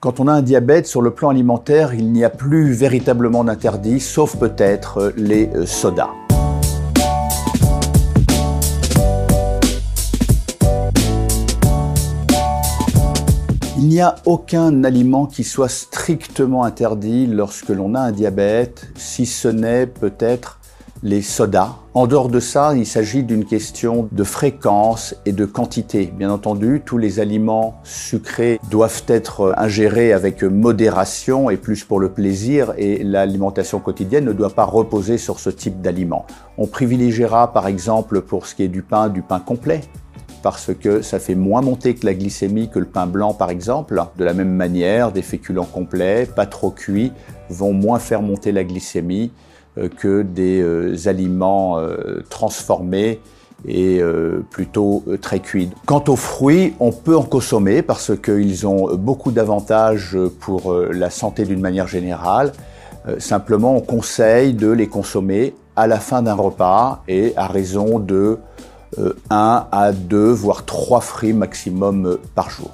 Quand on a un diabète sur le plan alimentaire, il n'y a plus véritablement d'interdit, sauf peut-être euh, les euh, sodas. Il n'y a aucun aliment qui soit strictement interdit lorsque l'on a un diabète, si ce n'est peut-être les sodas. En dehors de ça, il s'agit d'une question de fréquence et de quantité. Bien entendu, tous les aliments sucrés doivent être ingérés avec modération et plus pour le plaisir et l'alimentation quotidienne ne doit pas reposer sur ce type d'aliments. On privilégiera par exemple pour ce qui est du pain, du pain complet parce que ça fait moins monter que la glycémie que le pain blanc par exemple. De la même manière, des féculents complets, pas trop cuits, vont moins faire monter la glycémie que des euh, aliments euh, transformés et plutôt très cuits. Quant aux fruits, on peut en consommer parce qu'ils ont beaucoup d'avantages pour la santé d'une manière générale. Simplement, on conseille de les consommer à la fin d'un repas et à raison de 1 à 2, voire 3 fruits maximum par jour.